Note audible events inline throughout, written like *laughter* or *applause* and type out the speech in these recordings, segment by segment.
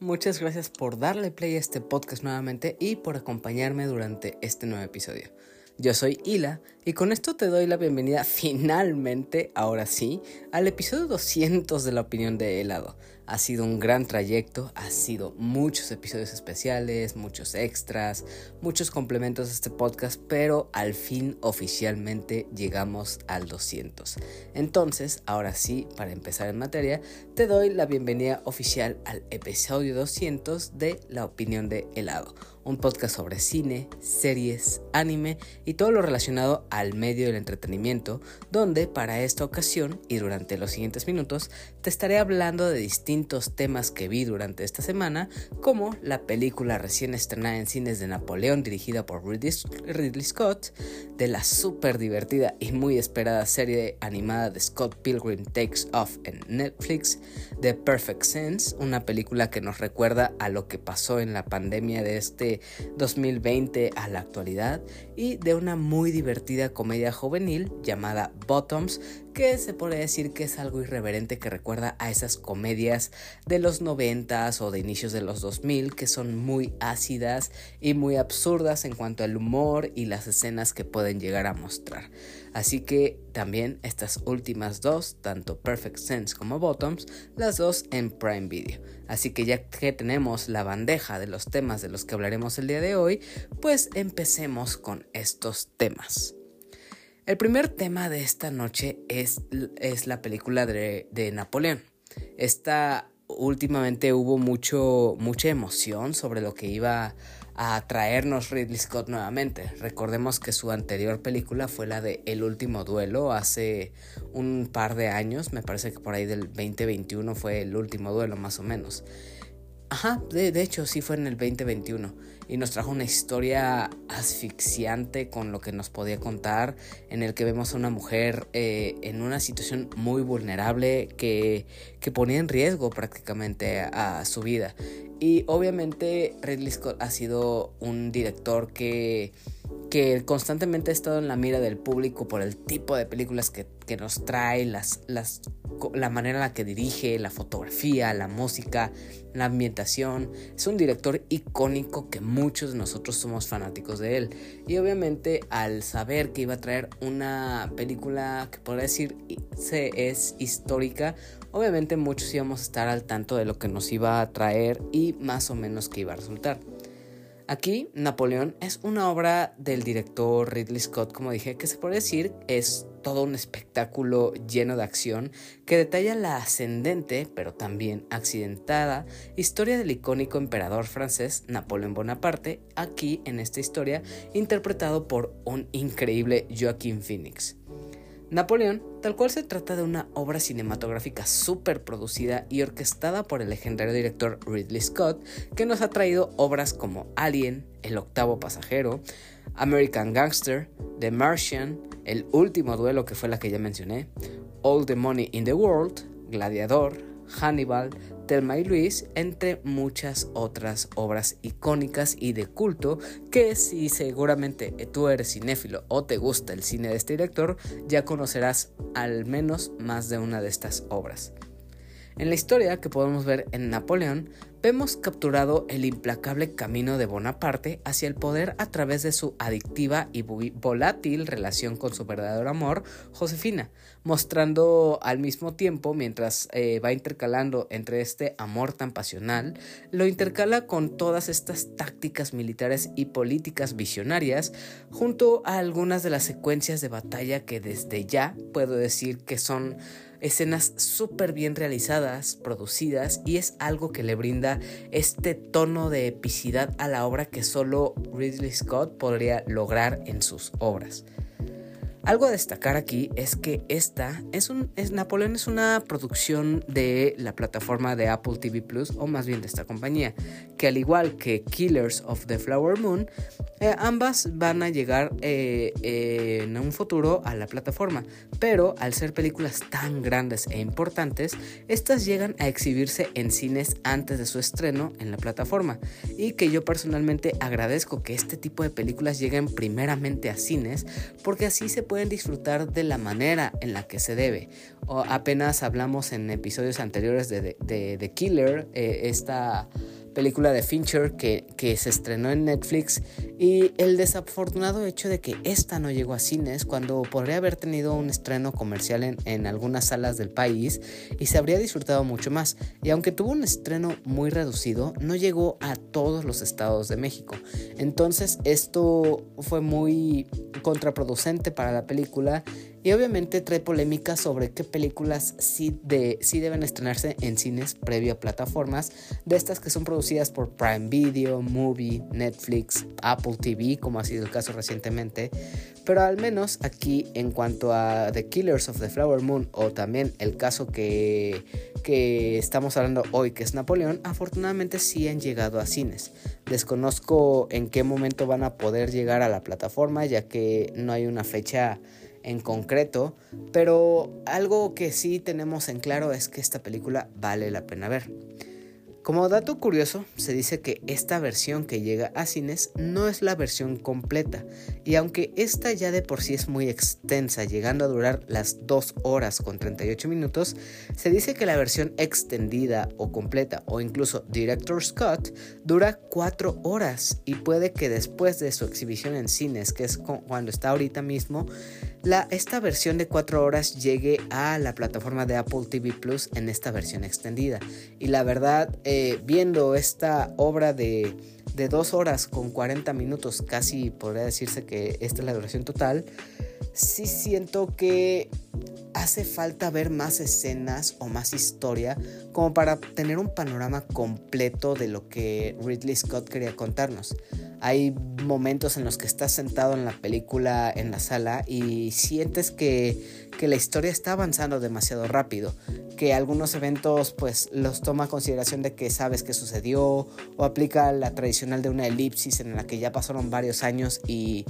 Muchas gracias por darle play a este podcast nuevamente y por acompañarme durante este nuevo episodio. Yo soy Hila y con esto te doy la bienvenida *laughs* finalmente, ahora sí, al episodio 200 de la opinión de helado. Ha sido un gran trayecto, ha sido muchos episodios especiales, muchos extras, muchos complementos a este podcast, pero al fin oficialmente llegamos al 200. Entonces, ahora sí, para empezar en materia, te doy la bienvenida oficial al episodio 200 de La opinión de helado, un podcast sobre cine, series, anime y todo lo relacionado al medio del entretenimiento, donde para esta ocasión y durante los siguientes minutos te estaré hablando de distintos temas que vi durante esta semana, como la película recién estrenada en cines de Napoleón dirigida por Ridley, Scott, de la súper divertida y muy esperada serie animada de Scott Pilgrim Takes Off en Netflix, The Perfect Sense, una película que nos recuerda a lo que pasó en la pandemia de este 2020 a la actualidad, y de una muy divertida comedia juvenil llamada Bottoms, que se puede decir que es algo irreverente que recuerda a esas comedias de los 90 o de inicios de los 2000 que son muy ácidas y muy absurdas en cuanto al humor y las escenas que pueden llegar a mostrar. Así que también estas últimas dos, tanto Perfect Sense como Bottoms, las dos en Prime Video. Así que ya que tenemos la bandeja de los temas de los que hablaremos el día de hoy, pues empecemos con estos temas. El primer tema de esta noche es, es la película de, Napoleón. Esta últimamente hubo mucho, mucha emoción sobre lo que iba a traernos Ridley Scott nuevamente. Recordemos que su anterior película fue la de El último duelo hace un par de años, me parece que por ahí del 2021 fue el último duelo más o menos. Ajá, de, de, hecho sí fue en el 2021 y nos trajo una historia asfixiante con lo que nos podía contar, en el que vemos a una mujer eh, en una situación muy vulnerable que, que ponía en riesgo prácticamente a, su vida. Y obviamente Ridley Scott ha sido un director que que constantemente ha estado en la mira del público por el tipo de películas que, que nos trae, las, las la manera en la que dirige, la fotografía, la música, la ambientación. Es un director icónico que muchos de nosotros somos fanáticos de él. Y obviamente al saber que iba a traer una película que podría decir es histórica, obviamente muchos íbamos a estar al tanto de lo que nos iba a traer y más o menos que iba a resultar. Aquí, Napoleón es una obra del director Ridley Scott, como dije, que se puede decir es todo un espectáculo lleno de acción que detalla la ascendente, pero también accidentada, historia del icónico emperador francés Napoleón Bonaparte, aquí en esta historia interpretado por un increíble Joaquin Phoenix. Napoleón, tal cual se trata de una obra cinematográfica súper producida y orquestada por el legendario director Ridley Scott, que nos ha traído obras como Alien, El octavo pasajero, American Gangster, The Martian, El último duelo que fue la que ya mencioné, All the Money in the World, Gladiador, Hannibal, Thelma y Luis, entre muchas otras obras icónicas y de culto que si seguramente tú eres cinéfilo o te gusta el cine de este director, ya conocerás al menos más de una de estas obras. En la historia que podemos ver en Napoleón, vemos capturado el implacable camino de Bonaparte hacia el poder a través de su adictiva y volátil relación con su verdadero amor, Josefina, mostrando al mismo tiempo, mientras eh, va intercalando entre este amor tan pasional, lo intercala con todas estas tácticas militares y políticas visionarias, junto a algunas de las secuencias de batalla que desde ya puedo decir que son escenas súper bien realizadas, producidas y es algo que le brinda este tono de epicidad a la obra que solo Ridley Scott podría lograr en sus obras. Algo a destacar aquí es que esta es un Napoleón es una producción de la plataforma de Apple TV Plus o más bien de esta compañía, que al igual que Killers of the Flower Moon, eh, ambas van a llegar eh, en un futuro a la plataforma, pero al ser películas tan grandes e importantes, estas llegan a exhibirse en cines antes de su estreno en la plataforma. Y que yo personalmente agradezco que este tipo de películas lleguen primeramente a cines porque así se pueden disfrutar de la manera en la que se debe. O apenas hablamos en episodios anteriores de The Killer, eh, esta película de Fincher que, se estrenó en Netflix y el desafortunado hecho de que esta no llegó a cines cuando podría haber tenido un estreno comercial en, en, algunas salas del país y se habría disfrutado mucho más. Y aunque tuvo un estreno muy reducido, no llegó a todos los estados de México. Entonces esto fue muy contraproducente para la película y obviamente trae polémica sobre qué películas sí, de, sí deben estrenarse en cines previo a plataformas de estas que son producidas por Prime Video, Movie, Netflix, Apple TV, como ha sido el caso recientemente. Pero al menos aquí en cuanto a The Killers of the Flower Moon o también el caso que, que estamos hablando hoy que es Napoleón, afortunadamente sí han llegado a cines. Desconozco en qué momento van a poder llegar a la plataforma ya que no hay una fecha en concreto, pero algo que sí tenemos en claro es que esta película vale la pena ver. Como dato curioso, se dice que esta versión que llega a cines no es la versión completa, y aunque esta ya de por sí es muy extensa, llegando a durar las 2 horas con 38 minutos, se dice que la versión extendida o completa, o incluso Director Scott, dura 4 horas, y puede que después de su exhibición en cines, que es cuando está ahorita mismo, esta versión de 4 horas llegue a la plataforma de Apple TV Plus en esta versión extendida. Y la verdad, eh, viendo esta obra de, de 2 horas con 40 minutos, casi podría decirse que esta es la duración total, sí siento que hace falta ver más escenas o más historia como para tener un panorama completo de lo que Ridley Scott quería contarnos. Hay momentos en los que estás sentado en la película en la sala y sientes que, que la historia está avanzando demasiado rápido, que algunos eventos pues los toma a consideración de que sabes qué sucedió o aplica la tradicional de una elipsis en la que ya pasaron varios años y,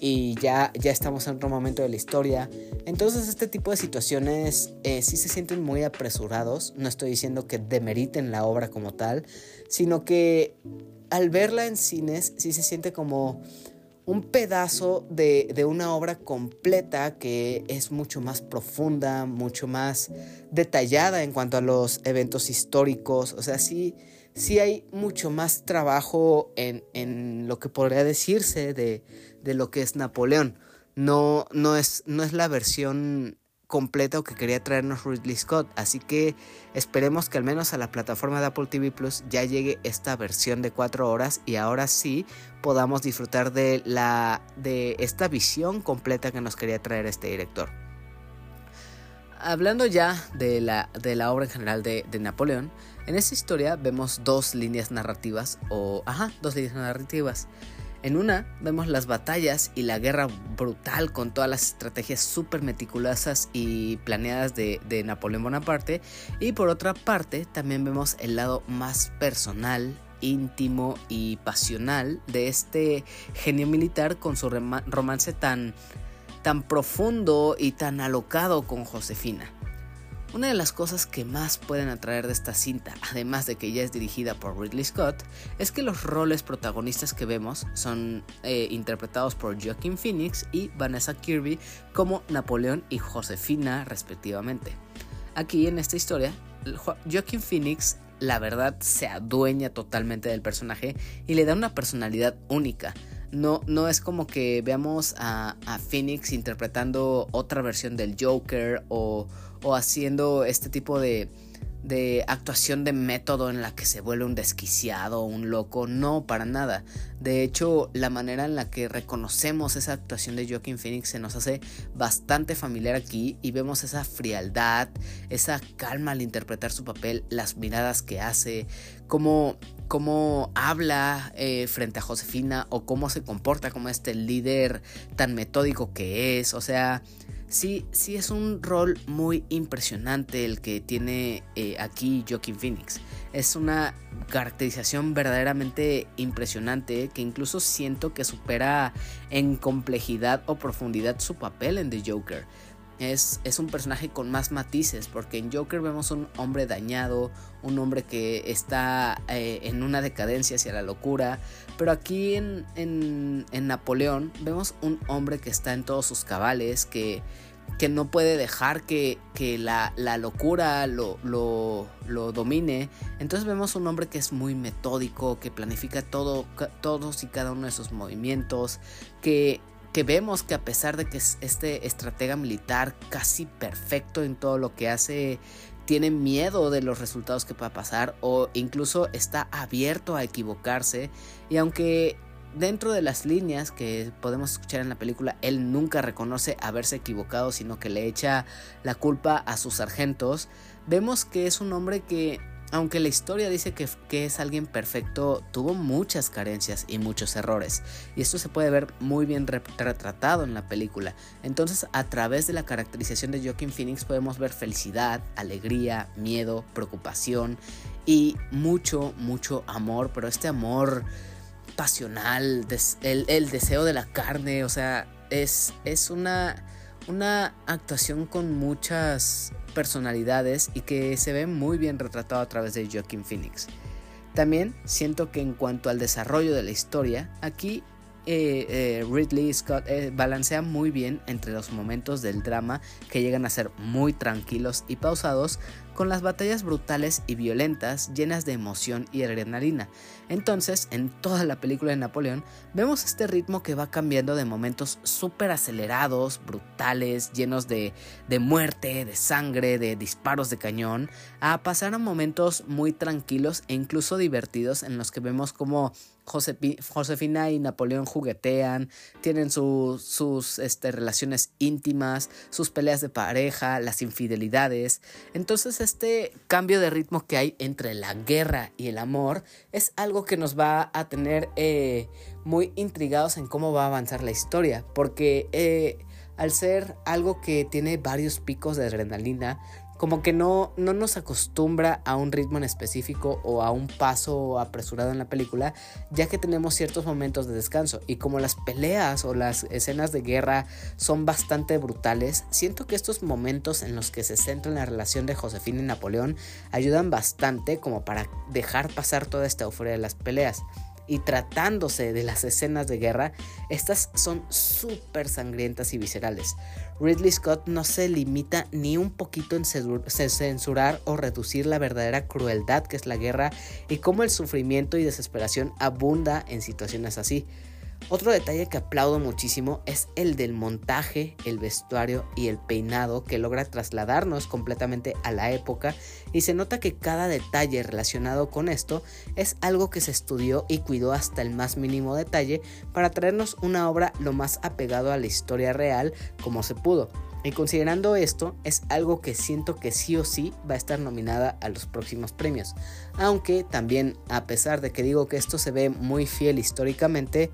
y ya, ya estamos en otro momento de la historia. Entonces este tipo de situaciones eh, sí se sienten muy apresurados, no estoy diciendo que demeriten la obra como tal, sino que al verla en cines sí se siente como un pedazo de, una obra completa que es mucho más profunda, mucho más detallada en cuanto a los eventos históricos. O sea, sí, sí hay mucho más trabajo en, en lo que podría decirse de, de, lo que es Napoleón. No, no, es, no es la versión completa o que quería traernos Ridley Scott. Así que esperemos que al menos a la plataforma de Apple TV Plus ya llegue esta versión de 4 horas y ahora sí podamos disfrutar de, la, de esta visión completa que nos quería traer este director. Hablando ya de la, de la obra en general de, de Napoleón, en esta historia vemos dos líneas narrativas o, ajá, dos líneas narrativas. En una vemos las batallas y la guerra brutal con todas las estrategias súper meticulosas y planeadas de, Napoleón Bonaparte. Y por otra parte también vemos el lado más personal, íntimo y pasional de este genio militar con su romance tan, tan profundo y tan alocado con Josefina. Una de las cosas que más pueden atraer de esta cinta, además de que ya es dirigida por Ridley Scott, es que los roles protagonistas que vemos son eh, interpretados por Joaquin Phoenix y Vanessa Kirby como Napoleón y Josefina respectivamente. Aquí en esta historia, Joaquin Phoenix la verdad se adueña totalmente del personaje y le da una personalidad única. No, no es como que veamos a, a Phoenix interpretando otra versión del Joker o, o haciendo este tipo de, de actuación de método en la que se vuelve un desquiciado, un loco, no, para nada. De hecho, la manera en la que reconocemos esa actuación de Joaquin Phoenix se nos hace bastante familiar aquí y vemos esa frialdad, esa calma al interpretar su papel, las miradas que hace, cómo, cómo habla eh, frente a Josefina o cómo se comporta como este líder tan metódico que es, o sea Sí, sí es un rol muy impresionante el que tiene eh, aquí Joaquin Phoenix. Es una caracterización verdaderamente impresionante que incluso siento que supera en complejidad o profundidad su papel en The Joker. es, es, un personaje con más matices, porque en Joker vemos un hombre dañado, un hombre que está eh, en una decadencia hacia la locura, pero aquí en, en, en, Napoleón vemos un hombre que está en todos sus cabales, que, que no puede dejar que, que la, la, locura lo, lo, lo, domine. Entonces vemos un hombre que es muy metódico, que planifica todo, todos y cada uno de sus movimientos, que que vemos que a pesar de que es este estratega militar casi perfecto en todo lo que hace, tiene miedo de los resultados que pueda pasar o incluso está abierto a equivocarse. Y aunque dentro de las líneas que podemos escuchar en la película, él nunca reconoce haberse equivocado, sino que le echa la culpa a sus sargentos, vemos que es un hombre que aunque la historia dice que, es alguien perfecto, tuvo muchas carencias y muchos errores. Y esto se puede ver muy bien retratado en la película. Entonces, a través de la caracterización de Joaquin Phoenix podemos ver felicidad, alegría, miedo, preocupación y mucho, mucho amor. Pero este amor pasional, el, deseo de la carne, o sea, es, es una, una actuación con muchas personalidades y que se ve muy bien retratado a través de Joaquin Phoenix. También siento que en cuanto al desarrollo de la historia, aquí eh, eh, Ridley Scott eh, balancea muy bien entre los momentos del drama que llegan a ser muy tranquilos y pausados con las batallas brutales y violentas llenas de emoción y adrenalina. Entonces, en toda la película de Napoleón, vemos este ritmo que va cambiando de momentos súper acelerados, brutales, llenos de, de muerte, de sangre, de disparos de cañón, a pasar a momentos muy tranquilos e incluso divertidos en los que vemos como Josefina y Napoleón juguetean, tienen sus este, relaciones íntimas, sus peleas de pareja, las infidelidades. Entonces este cambio de ritmo que hay entre la guerra y el amor es algo que nos va a tener eh, muy intrigados en cómo va a avanzar la historia, porque eh, al ser algo que tiene varios picos de adrenalina, como que no, no nos acostumbra a un ritmo en específico o a un paso apresurado en la película, ya que tenemos ciertos momentos de descanso. Y como las peleas o las escenas de guerra son bastante brutales, siento que estos momentos en los que se centra en la relación de Josefina y Napoleón ayudan bastante como para dejar pasar toda esta euforia de las peleas y tratándose de las escenas de guerra, estas son súper sangrientas y viscerales. Ridley Scott no se limita ni un poquito en censurar o reducir la verdadera crueldad que es la guerra y cómo el sufrimiento y desesperación abunda en situaciones así. Otro detalle que aplaudo muchísimo es el del montaje, el vestuario y el peinado que logra trasladarnos completamente a la época y se nota que cada detalle relacionado con esto es algo que se estudió y cuidó hasta el más mínimo detalle para traernos una obra lo más apegado a la historia real como se pudo. Y considerando esto, es algo que siento que sí o sí va a estar nominada a los próximos premios. Aunque también, a pesar de que digo que esto se ve muy fiel históricamente,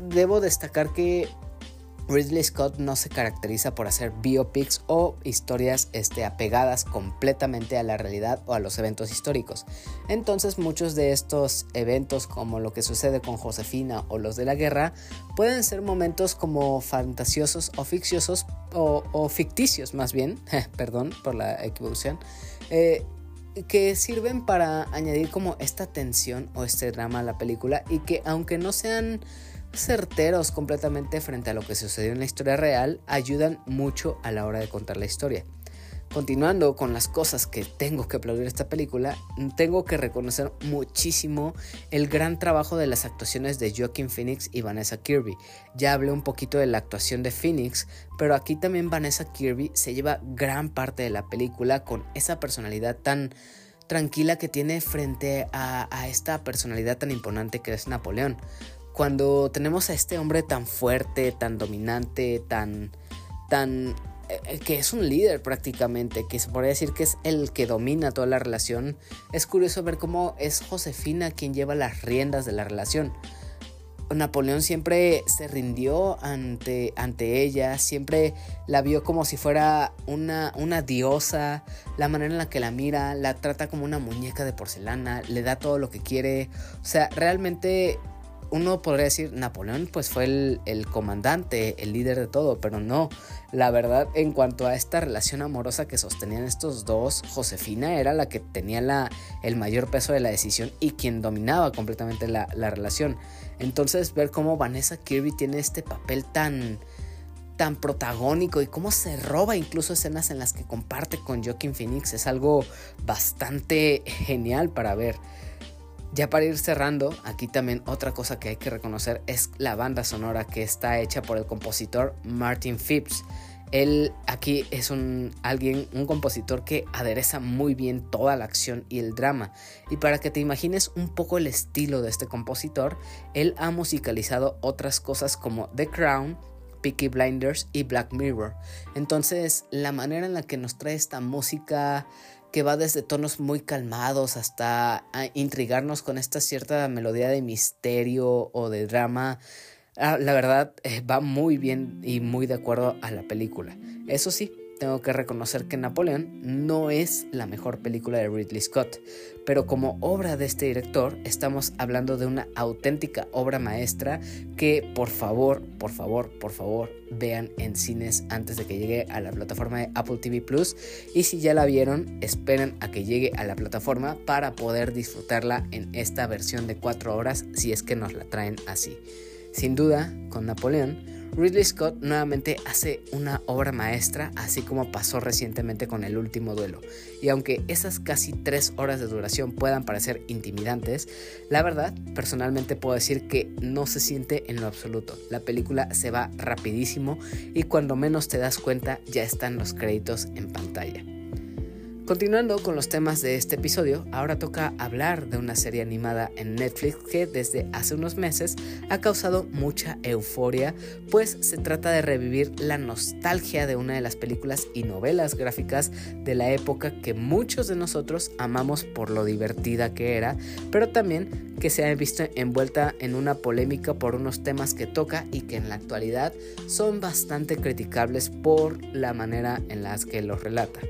debo destacar que Ridley Scott no se caracteriza por hacer biopics o historias este, apegadas completamente a la realidad o a los eventos históricos. Entonces muchos de estos eventos como lo que sucede con Josefina o los de la guerra pueden ser momentos como fantasiosos o ficciosos o, ficticios más bien, *laughs* perdón por la equivocación, eh, que sirven para añadir como esta tensión o este drama a la película y que aunque no sean certeros completamente frente a lo que sucedió en la historia real, ayudan mucho a la hora de contar la historia. Continuando con las cosas que tengo que aplaudir esta película, tengo que reconocer muchísimo el gran trabajo de las actuaciones de Joaquin Phoenix y Vanessa Kirby. Ya hablé un poquito de la actuación de Phoenix, pero aquí también Vanessa Kirby se lleva gran parte de la película con esa personalidad tan tranquila que tiene frente a, a esta personalidad tan imponente que es Napoleón cuando tenemos a este hombre tan fuerte, tan dominante, tan, tan, eh, que es un líder prácticamente, que se podría decir que es el que domina toda la relación, es curioso ver cómo es Josefina quien lleva las riendas de la relación. Napoleón siempre se rindió ante, ante ella, siempre la vio como si fuera una, una diosa, la manera en la que la mira, la trata como una muñeca de porcelana, le da todo lo que quiere, o sea, realmente uno podría decir, Napoleón pues fue el, el, comandante, el líder de todo, pero no. La verdad, en cuanto a esta relación amorosa que sostenían estos dos, Josefina era la que tenía la, el mayor peso de la decisión y quien dominaba completamente la, la relación. Entonces, ver cómo Vanessa Kirby tiene este papel tan tan protagónico y cómo se roba incluso escenas en las que comparte con Joaquin Phoenix es algo bastante genial para ver. Ya para ir cerrando, aquí también otra cosa que hay que reconocer es la banda sonora que está hecha por el compositor Martin Phipps. Él aquí es un alguien, un compositor que adereza muy bien toda la acción y el drama. Y para que te imagines un poco el estilo de este compositor, él ha musicalizado otras cosas como The Crown, Peaky Blinders y Black Mirror. Entonces, la manera en la que nos trae esta música que va desde tonos muy calmados hasta intrigarnos con esta cierta melodía de misterio o de drama, ah, la verdad eh, va muy bien y muy de acuerdo a la película. Eso sí, tengo que reconocer que Napoleón no es la mejor película de Ridley Scott, pero como obra de este director estamos hablando de una auténtica obra maestra que por favor, por favor, por favor vean en cines antes de que llegue a la plataforma de Apple TV Plus y si ya la vieron, esperen a que llegue a la plataforma para poder disfrutarla en esta versión de 4 horas si es que nos la traen así. Sin duda, con Napoleón, Ridley Scott nuevamente hace una obra maestra, así como pasó recientemente con el último duelo. Y aunque esas casi tres horas de duración puedan parecer intimidantes, la verdad, personalmente puedo decir que no se siente en lo absoluto. La película se va rapidísimo y cuando menos te das cuenta ya están los créditos en pantalla. Continuando con los temas de este episodio, ahora toca hablar de una serie animada en Netflix que desde hace unos meses ha causado mucha euforia, pues se trata de revivir la nostalgia de una de las películas y novelas gráficas de la época que muchos de nosotros amamos por lo divertida que era, pero también que se ha visto envuelta en una polémica por unos temas que toca y que en la actualidad son bastante criticables por la manera en las que los relata.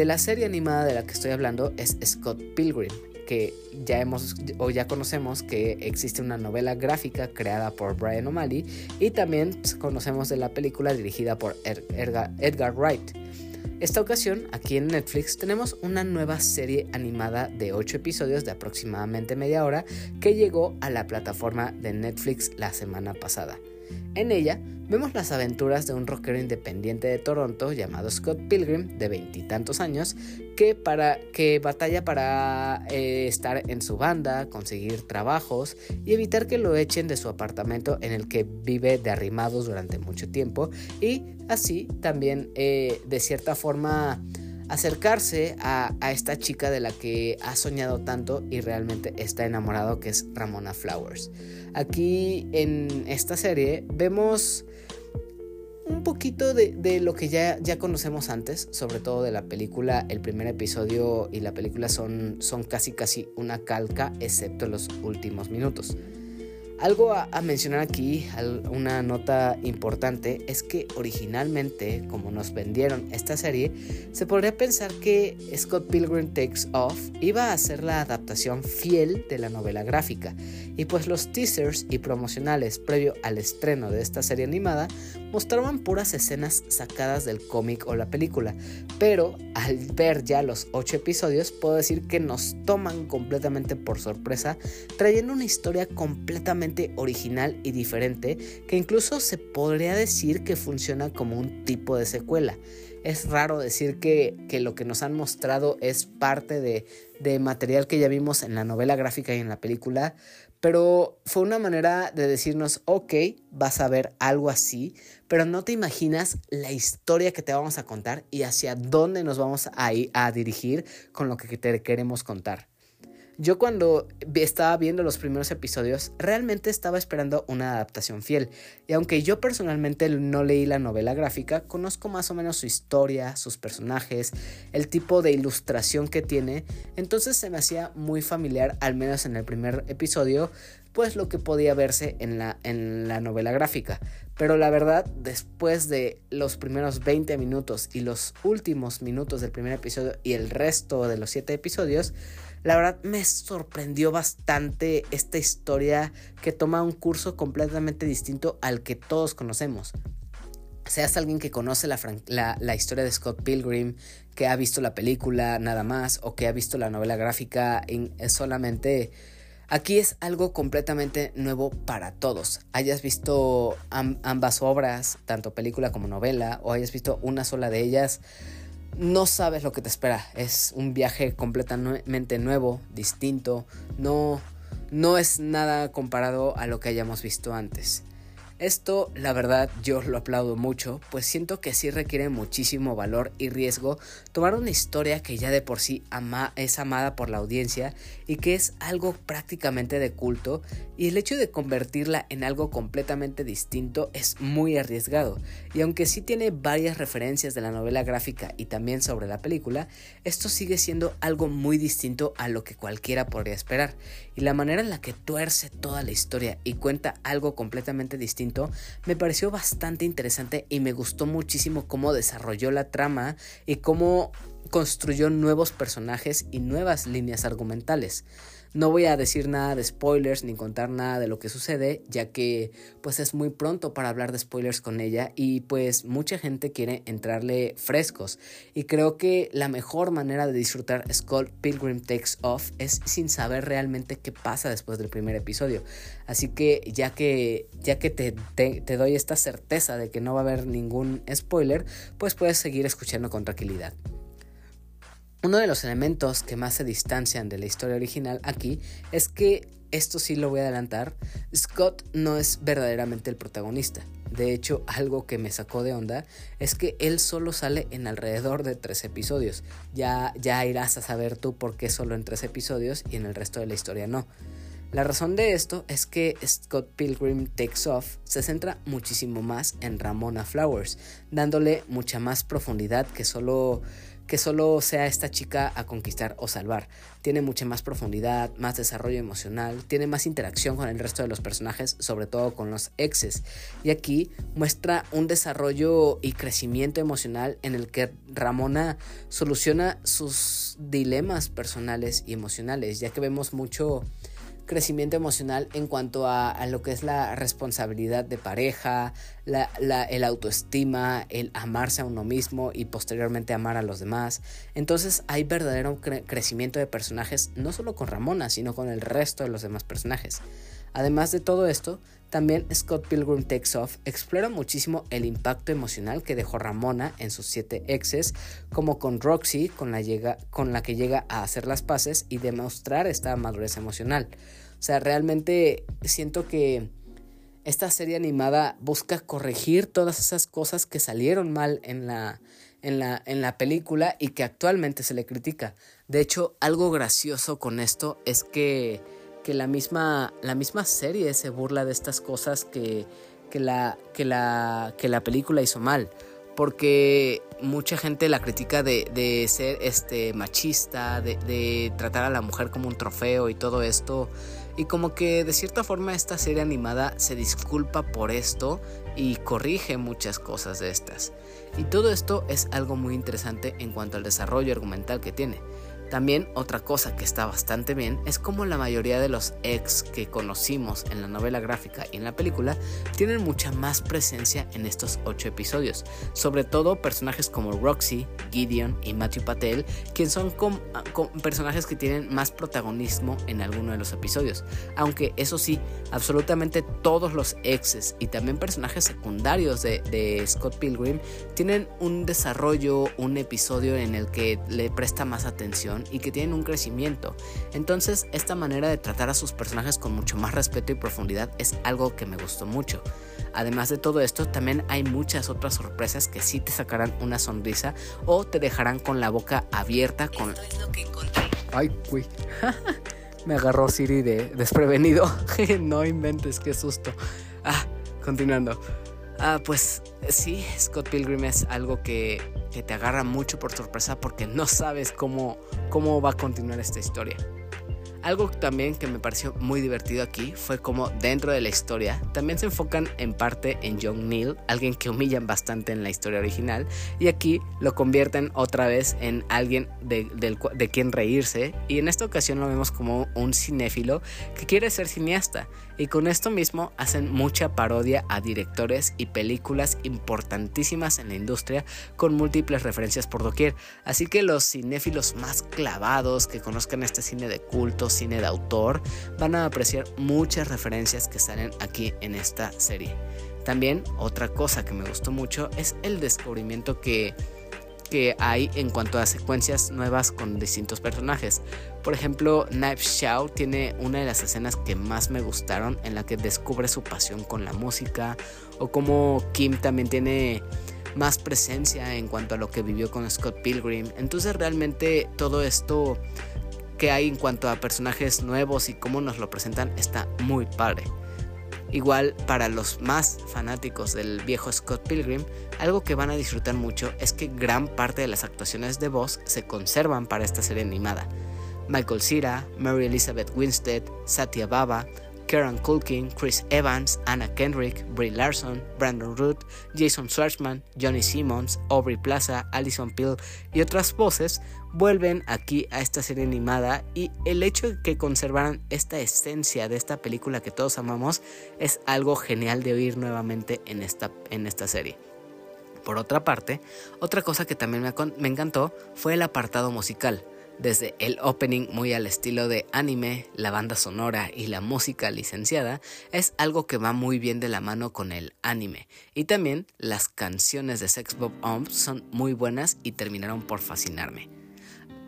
De la serie animada de la que estoy hablando es Scott Pilgrim, que ya hemos o ya conocemos que existe una novela gráfica creada por Brian O'Malley y también conocemos de la película dirigida por Edgar Wright. Esta ocasión, aquí en Netflix, tenemos una nueva serie animada de 8 episodios de aproximadamente media hora que llegó a la plataforma de Netflix la semana pasada. En ella vemos las aventuras de un rockero independiente de Toronto llamado Scott Pilgrim, de veintitantos años, que, para, que batalla para eh, estar en su banda, conseguir trabajos y evitar que lo echen de su apartamento en el que vive de arrimados durante mucho tiempo y así también eh, de cierta forma acercarse a, a, esta chica de la que ha soñado tanto y realmente está enamorado, que es Ramona Flowers. Aquí en esta serie vemos un poquito de, lo que ya, ya conocemos antes, sobre todo de la película. El primer episodio y la película son, son casi casi una calca, excepto los últimos minutos. Algo a, mencionar aquí, una nota importante, es que originalmente, como nos vendieron esta serie, se podría pensar que Scott Pilgrim Takes Off iba a ser la adaptación fiel de la novela gráfica, y pues los teasers y promocionales previo al estreno de esta serie animada mostraban puras escenas sacadas del cómic o la película, pero al ver ya los 8 episodios puedo decir que nos toman completamente por sorpresa, trayendo una historia completamente original y diferente que incluso se podría decir que funciona como un tipo de secuela. Es raro decir que, lo que nos han mostrado es parte de, de material que ya vimos en la novela gráfica y en la película, pero fue una manera de decirnos, ok, vas a ver algo así, pero no te imaginas la historia que te vamos a contar y hacia dónde nos vamos a, ir a dirigir con lo que te queremos contar. Yo cuando estaba viendo los primeros episodios realmente estaba esperando una adaptación fiel y aunque yo personalmente no leí la novela gráfica, conozco más o menos su historia, sus personajes, el tipo de ilustración que tiene, entonces se me hacía muy familiar, al menos en el primer episodio, pues lo que podía verse en la, en la novela gráfica. Pero la verdad, después de los primeros 20 minutos y los últimos minutos del primer episodio y el resto de los 7 episodios, La verdad me sorprendió bastante esta historia que toma un curso completamente distinto al que todos conocemos. Seas alguien que conoce la, la, historia de Scott Pilgrim, que ha visto la película nada más, o que ha visto la novela gráfica en, solamente... Aquí es algo completamente nuevo para todos. Hayas visto ambas obras, tanto película como novela, o hayas visto una sola de ellas, no sabes lo que te espera. Es un viaje completamente nuevo, distinto. No, no es nada comparado a lo que hayamos visto antes. Esto, la verdad, yo lo aplaudo mucho, pues siento que sí requiere muchísimo valor y riesgo tomar una historia que ya de por sí es amada por la audiencia y que es algo prácticamente de culto, y el hecho de convertirla en algo completamente distinto es muy arriesgado, y aunque sí tiene varias referencias de la novela gráfica y también sobre la película, esto sigue siendo algo muy distinto a lo que cualquiera podría esperar, y la manera en la que tuerce toda la historia y cuenta algo completamente distinto me pareció bastante interesante y me gustó muchísimo cómo desarrolló la trama y cómo construyó nuevos personajes y nuevas líneas argumentales. No voy a decir nada de spoilers ni contar nada de lo que sucede, ya que pues es muy pronto para hablar de spoilers con ella y pues mucha gente quiere entrarle frescos. Y creo que la mejor manera de disfrutar Skull Pilgrim Takes Off es sin saber realmente qué pasa después del primer episodio. Así que ya que, ya que te, te doy esta certeza de que no va a haber ningún spoiler, pues puedes seguir escuchando con tranquilidad. Uno de los elementos que más se distancian de la historia original aquí es que, esto sí lo voy a adelantar, Scott no es verdaderamente el protagonista. De hecho, algo que me sacó de onda es que él solo sale en alrededor de tres episodios. Ya, ya irás a saber tú por qué solo en tres episodios y en el resto de la historia no. La razón de esto es que Scott Pilgrim Takes Off se centra muchísimo más en Ramona Flowers, dándole mucha más profundidad que solo que solo sea esta chica a conquistar o salvar. Tiene mucha más profundidad, más desarrollo emocional, tiene más interacción con el resto de los personajes, sobre todo con los exes. Y aquí muestra un desarrollo y crecimiento emocional en el que Ramona soluciona sus dilemas personales y emocionales, ya que vemos mucho crecimiento emocional en cuanto a, lo que es la responsabilidad de pareja, la, el autoestima, el amarse a uno mismo y posteriormente amar a los demás. Entonces hay verdadero crecimiento de personajes, no solo con Ramona, sino con el resto de los demás personajes. Además de todo esto, también Scott Pilgrim Takes Off explora muchísimo el impacto emocional que dejó Ramona en sus siete exes, como con Roxy, con la, llega, con la que llega a hacer las paces y demostrar esta madurez emocional. O sea, realmente siento que esta serie animada busca corregir todas esas cosas que salieron mal en la, en la, en la película y que actualmente se le critica. De hecho, algo gracioso con esto es que, que la, misma, la misma serie se burla de estas cosas que, que, la, que, la, que la película hizo mal porque mucha gente la critica de, ser este machista, de, de, tratar a la mujer como un trofeo y todo esto. Y como que de cierta forma esta serie animada se disculpa por esto y corrige muchas cosas de estas. Y todo esto es algo muy interesante en cuanto al desarrollo argumental que tiene. También otra cosa que está bastante bien es como la mayoría de los ex que conocimos en la novela gráfica y en la película tienen mucha más presencia en estos ocho episodios, sobre todo personajes como Roxy, Gideon y Matthew Patel, quienes son personajes que tienen más protagonismo en alguno de los episodios, aunque eso sí, absolutamente todos los exes y también personajes secundarios de, de Scott Pilgrim tienen un desarrollo, un episodio en el que le presta más atención y que tienen un crecimiento. Entonces, esta manera de tratar a sus personajes con mucho más respeto y profundidad es algo que me gustó mucho. Además de todo esto, también hay muchas otras sorpresas que sí te sacarán una sonrisa o te dejarán con la boca abierta con... Ay, güey. *laughs* me agarró Siri de desprevenido. *laughs* no inventes, qué susto. Ah, continuando. Ah, pues sí, Scott Pilgrim es algo que, te agarra mucho por sorpresa porque no sabes cómo, cómo va a continuar esta historia. Algo también que me pareció muy divertido aquí fue como dentro de la historia también se enfocan en parte en John Neal, alguien que humillan bastante en la historia original, y aquí lo convierten otra vez en alguien de, de quien reírse, y en esta ocasión lo vemos como un cinéfilo que quiere ser cineasta, y con esto mismo hacen mucha parodia a directores y películas importantísimas en la industria con múltiples referencias por doquier, así que los cinéfilos más clavados que conozcan este cine de culto, cine de autor, van a apreciar muchas referencias que salen aquí en esta serie. También otra cosa que me gustó mucho es el descubrimiento que, que hay en cuanto a secuencias nuevas con distintos personajes. Por ejemplo, Knife Shaw tiene una de las escenas que más me gustaron en la que descubre su pasión con la música o como Kim también tiene más presencia en cuanto a lo que vivió con Scott Pilgrim. Entonces realmente todo esto que hay en cuanto a personajes nuevos y cómo nos lo presentan está muy padre. Igual para los más fanáticos del viejo Scott Pilgrim, algo que van a disfrutar mucho es que gran parte de las actuaciones de voz se conservan para esta serie animada. Michael Cera, Mary Elizabeth Winstead, Satya Baba, Karen Culkin, Chris Evans, Anna Kendrick, Brie Larson, Brandon Root, Jason Schwartzman, Johnny Simmons, Aubrey Plaza, Alison Peel y otras voces vuelven aquí a esta serie animada y el hecho de que conservaran esta esencia de esta película que todos amamos es algo genial de oír nuevamente en esta, en esta serie. Por otra parte, otra cosa que también me, me encantó fue el apartado musical desde el opening muy al estilo de anime, la banda sonora y la música licenciada, es algo que va muy bien de la mano con el anime. Y también las canciones de Sex Bob Omb son muy buenas y terminaron por fascinarme.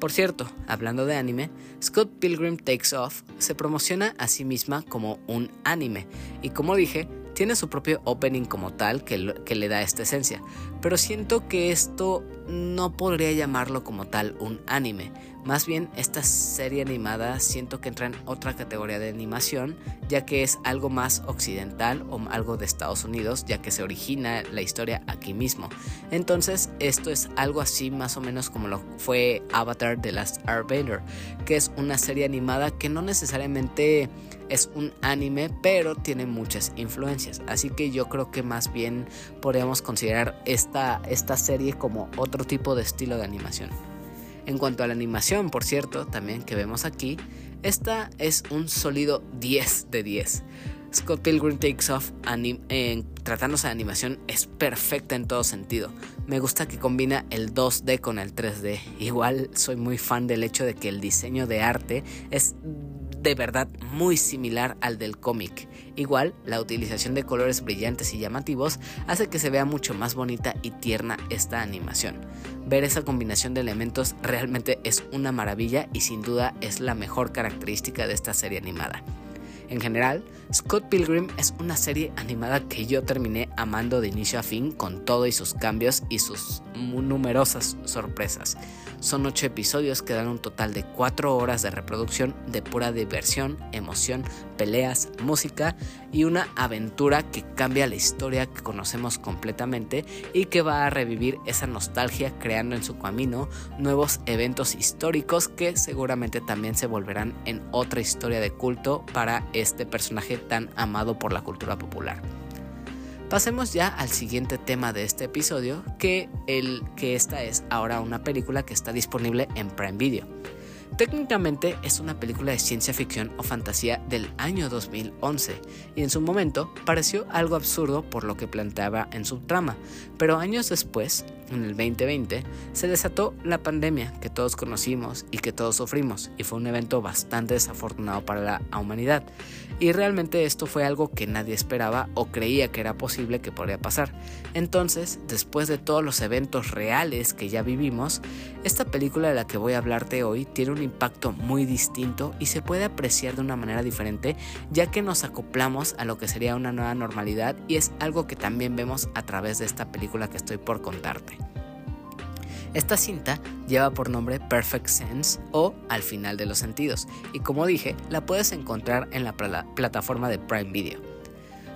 Por cierto, hablando de anime, Scott Pilgrim Takes Off se promociona a sí misma como un anime y como dije, tiene su propio opening como tal que, le da esta esencia, pero siento que esto no podría llamarlo como tal un anime, más bien, esta serie animada siento que entra en otra categoría de animación, ya que es algo más occidental o algo de Estados Unidos, ya que se origina la historia aquí mismo. Entonces, esto es algo así más o menos como lo fue Avatar The Last Airbender, que es una serie animada que no necesariamente es un anime, pero tiene muchas influencias. Así que yo creo que más bien podríamos considerar esta, esta serie como otro tipo de estilo de animación. En cuanto a la animación, por cierto, también que vemos aquí, esta es un sólido 10 de 10. Scott Pilgrim Takes Off en, tratándose de animación es perfecta en todo sentido. Me gusta que combina el 2D con el 3D. Igual soy muy fan del hecho de que el diseño de arte es de verdad muy similar al del cómic. Igual, la utilización de colores brillantes y llamativos hace que se vea mucho más bonita y tierna esta animación. Ver esa combinación de elementos realmente es una maravilla y sin duda es la mejor característica de esta serie animada. En general, Scott Pilgrim es una serie animada que yo terminé amando de inicio a fin con todo y sus cambios y sus numerosas sorpresas. Son 8 episodios que dan un total de 4 horas de reproducción de pura diversión, emoción, peleas, música y una aventura que cambia la historia que conocemos completamente y que va a revivir esa nostalgia creando en su camino nuevos eventos históricos que seguramente también se volverán en otra historia de culto para este personaje tan amado por la cultura popular. Pasemos ya al siguiente tema de este episodio, que, el, que esta es ahora una película que está disponible en Prime Video. Técnicamente es una película de ciencia ficción o fantasía del año 2011 y en su momento pareció algo absurdo por lo que planteaba en su trama, pero años después, en el 2020, se desató la pandemia que todos conocimos y que todos sufrimos y fue un evento bastante desafortunado para la humanidad y realmente esto fue algo que nadie esperaba o creía que era posible que podría pasar. Entonces, después de todos los eventos reales que ya vivimos, esta película de la que voy a hablarte hoy tiene un impacto muy distinto y se puede apreciar de una manera diferente ya que nos acoplamos a lo que sería una nueva normalidad y es algo que también vemos a través de esta película que estoy por contarte. Esta cinta lleva por nombre Perfect Sense o Al final de los sentidos y como dije, la puedes encontrar en la plataforma de Prime Video.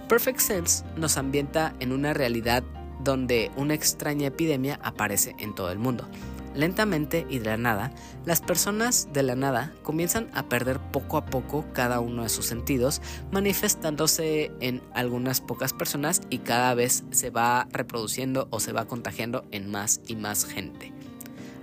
Perfect Sense nos ambienta en una realidad donde una extraña epidemia aparece en todo el mundo. Lentamente y de la nada, las personas de la nada comienzan a perder poco a poco cada uno de sus sentidos, manifestándose en algunas pocas personas y cada vez se va reproduciendo o se va contagiando en más y más gente.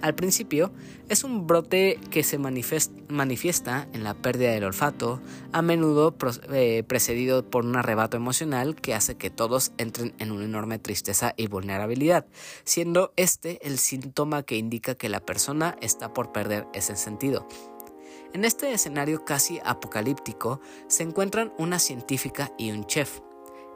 Al principio, es un brote que se manifiesta en la pérdida del olfato, a menudo eh, precedido por un arrebato emocional que hace que todos entren en una enorme tristeza y vulnerabilidad, siendo este el síntoma que indica que la persona está por perder ese sentido. En este escenario casi apocalíptico se encuentran una científica y un chef,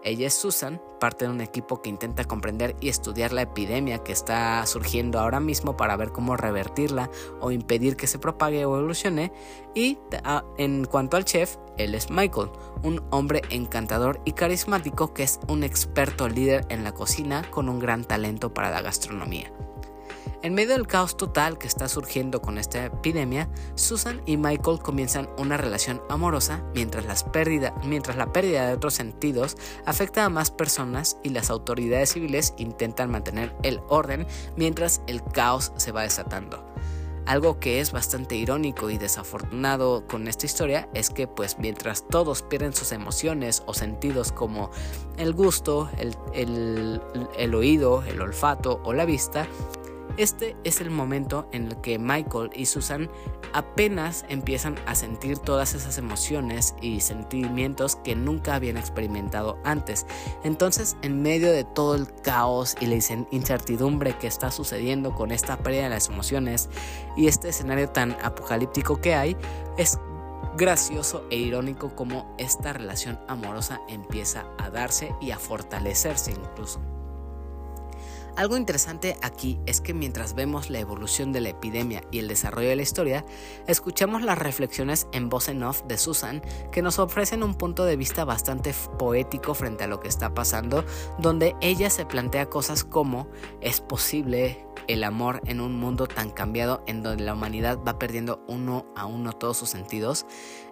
ella es Susan, parte de un equipo que intenta comprender y estudiar la epidemia que está surgiendo ahora mismo para ver cómo revertirla o impedir que se propague o evolucione. Y ah, en cuanto al chef, él es Michael, un hombre encantador y carismático que es un experto líder en la cocina con un gran talento para la gastronomía. En medio del caos total que está surgiendo con esta epidemia, Susan y Michael comienzan una relación amorosa mientras, mientras la pérdida de otros sentidos afecta a más personas y las autoridades civiles intentan mantener el orden mientras el caos se va desatando. Algo que es bastante irónico y desafortunado con esta historia es que pues mientras todos pierden sus emociones o sentidos como el gusto, el oído, el olfato o la vista, este es el momento en el que Michael y Susan apenas empiezan a sentir todas esas emociones y sentimientos que nunca habían experimentado antes. Entonces, en medio de todo el caos y la incertidumbre que está sucediendo con esta pérdida de las emociones y este escenario tan apocalíptico que hay, es gracioso e irónico como esta relación amorosa empieza a darse y a fortalecerse incluso. Algo interesante aquí es que mientras vemos la evolución de la epidemia y el desarrollo de la historia, escuchamos las reflexiones en voz en off de Susan que nos ofrecen un punto de vista bastante poético frente a lo que está pasando, donde ella se plantea cosas como es posible el amor en un mundo tan cambiado en donde la humanidad va perdiendo uno a uno todos sus sentidos.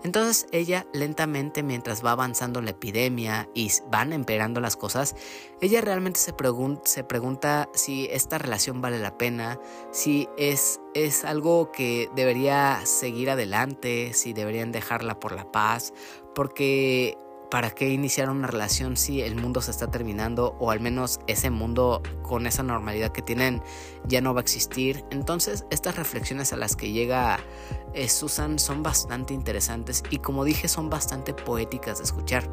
Entonces ella lentamente mientras va avanzando la epidemia y van empeorando las cosas, ella realmente se, se pregunta si esta relación vale la pena, si es, es algo que debería seguir adelante, si deberían dejarla por la paz, porque ¿para qué iniciar una relación si el mundo se está terminando o al menos ese mundo con esa normalidad que tienen ya no va a existir? Entonces estas reflexiones a las que llega eh, Susan son bastante interesantes y como dije son bastante poéticas de escuchar.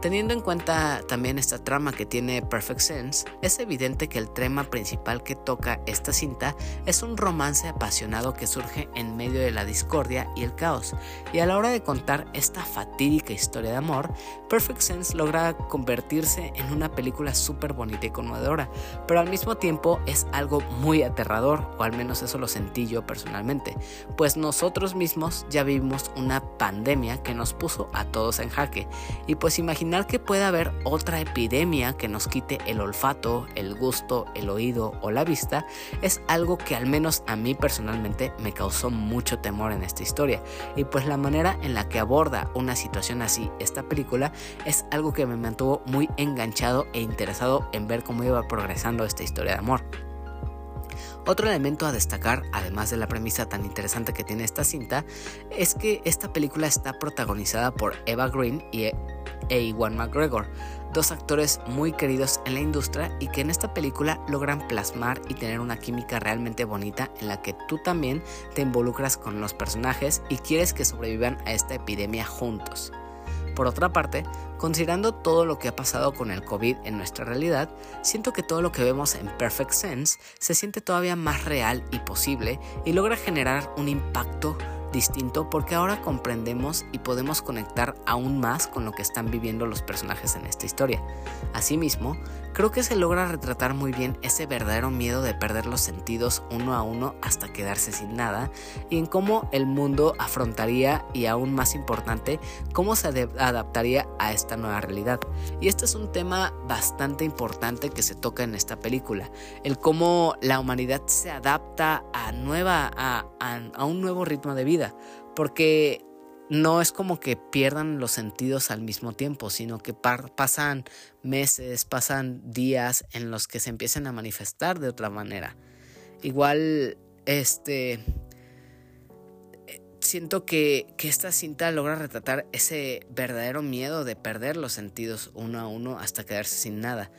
Teniendo en cuenta también esta trama que tiene Perfect Sense, es evidente que el tema principal que toca esta cinta es un romance apasionado que surge en medio de la discordia y el caos, y a la hora de contar esta fatídica historia de amor, Perfect Sense logra convertirse en una película súper bonita y conmovedora, pero al mismo tiempo es algo muy aterrador, o al menos eso lo sentí yo personalmente, pues nosotros mismos ya vivimos una pandemia que nos puso a todos en jaque, y pues imagínate que pueda haber otra epidemia que nos quite el olfato, el gusto, el oído o la vista es algo que al menos a mí personalmente me causó mucho temor en esta historia. Y pues la manera en la que aborda una situación así esta película es algo que me mantuvo muy enganchado e interesado en ver cómo iba progresando esta historia de amor. Otro elemento a destacar, además de la premisa tan interesante que tiene esta cinta, es que esta película está protagonizada por Eva Green y e Iwan McGregor, dos actores muy queridos en la industria y que en esta película logran plasmar y tener una química realmente bonita en la que tú también te involucras con los personajes y quieres que sobrevivan a esta epidemia juntos. Por otra parte, considerando todo lo que ha pasado con el COVID en nuestra realidad, siento que todo lo que vemos en Perfect Sense se siente todavía más real y posible y logra generar un impacto distinto porque ahora comprendemos y podemos conectar aún más con lo que están viviendo los personajes en esta historia. Asimismo, creo que se logra retratar muy bien ese verdadero miedo de perder los sentidos uno a uno hasta quedarse sin nada y en cómo el mundo afrontaría y aún más importante, cómo se adaptaría a esta nueva realidad. Y este es un tema bastante importante que se toca en esta película, el cómo la humanidad se adapta a, nueva, a, a un nuevo ritmo de vida, porque no es como que pierdan los sentidos al mismo tiempo, sino que pasan meses, pasan días en los que se empiezan a manifestar de otra manera. Igual, este siento que, esta cinta logra retratar ese verdadero miedo de perder los sentidos uno a uno hasta quedarse sin nada.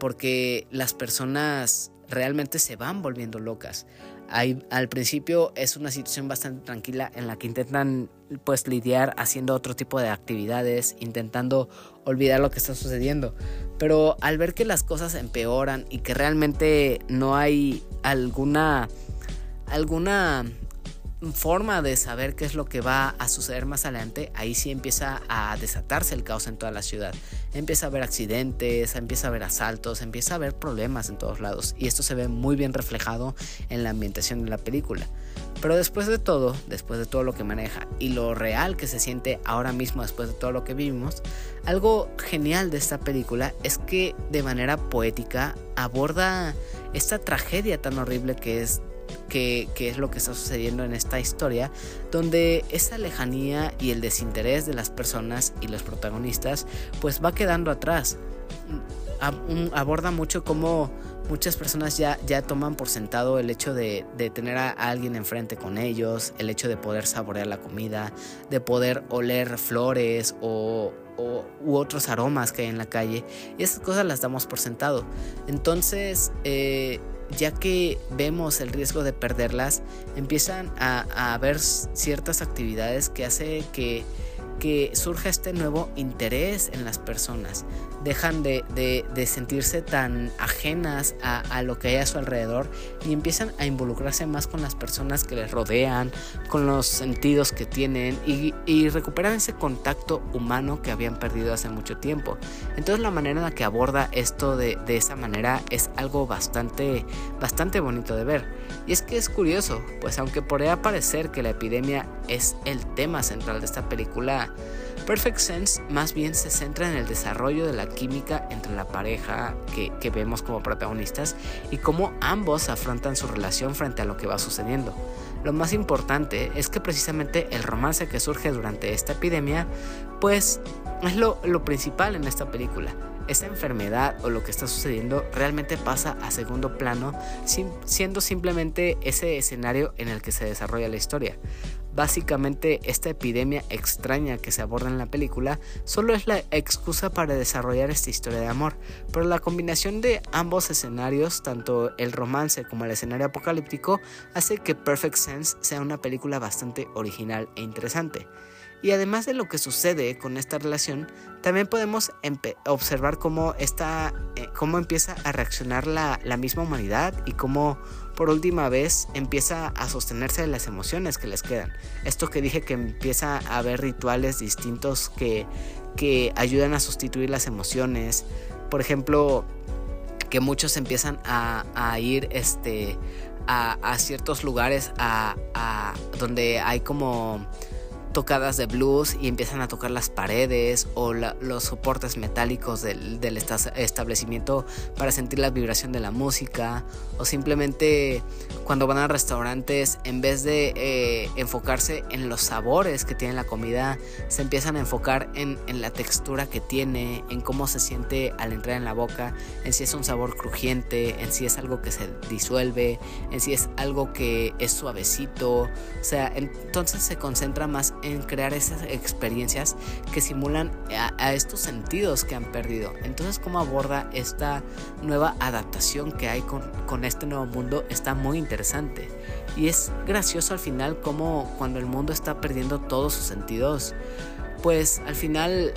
Porque las personas realmente se van volviendo locas. Al principio es una situación bastante tranquila en la que intentan pues lidiar haciendo otro tipo de actividades, intentando olvidar lo que está sucediendo. Pero al ver que las cosas empeoran y que realmente no hay alguna alguna forma de saber qué es lo que va a suceder más adelante, ahí sí empieza a desatarse el caos en toda la ciudad. Empieza a haber accidentes, empieza a haber asaltos, empieza a haber problemas en todos lados. Y esto se ve muy bien reflejado en la ambientación de la película. Pero después de todo, después de todo lo que maneja y lo real que se siente ahora mismo después de todo lo que vivimos, algo genial de esta película es que de manera poética aborda esta tragedia tan horrible que es que, es lo que está sucediendo en esta historia, donde esa lejanía y el desinterés de las personas y los protagonistas pues va quedando atrás. Aborda mucho cómo muchas personas ya, ya toman por sentado el hecho de, tener a alguien enfrente con ellos, el hecho de poder saborear la comida, de poder oler flores o, u otros aromas que hay en la calle. Y esas cosas las damos por sentado. Entonces, eh, ya que vemos el riesgo de perderlas, empiezan a, haber ciertas actividades que hace que, que surja este nuevo interés en las personas dejan de, sentirse tan ajenas a, lo que hay a su alrededor y empiezan a involucrarse más con las personas que les rodean, con los sentidos que tienen y, recuperan ese contacto humano que habían perdido hace mucho tiempo. Entonces la manera en la que aborda esto de, esa manera es algo bastante, bastante bonito de ver. Y es que es curioso, pues aunque podría parecer que la epidemia es el tema central de esta película, Perfect Sense más bien se centra en el desarrollo de la química entre la pareja que, vemos como protagonistas y cómo ambos afrontan su relación frente a lo que va sucediendo. Lo más importante es que precisamente el romance que surge durante esta epidemia, pues es lo, lo principal en esta película esta enfermedad o lo que está sucediendo realmente pasa a segundo plano, siendo simplemente ese escenario en el que se desarrolla la historia. Básicamente esta epidemia extraña que se aborda en la película solo es la excusa para desarrollar esta historia de amor, pero la combinación de ambos escenarios, tanto el romance como el escenario apocalíptico, hace que Perfect Sense sea una película bastante original e interesante. Y además de lo que sucede con esta relación, también podemos observar cómo, esta, eh, cómo empieza a reaccionar la, misma humanidad y cómo por última vez empieza a sostenerse de las emociones que les quedan. Esto que dije que empieza a haber rituales distintos que, que ayudan a sustituir las emociones. Por ejemplo, que muchos empiezan a, ir este, a, ciertos lugares a, donde hay como tocadas de blues y empiezan a tocar las paredes o los soportes metálicos del, establecimiento para sentir la vibración de la música o simplemente cuando van a restaurantes en vez de eh, enfocarse en los sabores que tiene la comida se empiezan a enfocar en, en la textura que tiene en cómo se siente al entrar en la boca en si es un sabor crujiente en si es algo que se disuelve en si es algo que es suavecito. O sea entonces se concentra más en crear esas experiencias que simulan a, estos sentidos que han perdido. Entonces, cómo aborda esta nueva adaptación que hay con, con este nuevo mundo está muy interesante. Y es gracioso al final como cuando el mundo está perdiendo todos sus sentidos, pues al final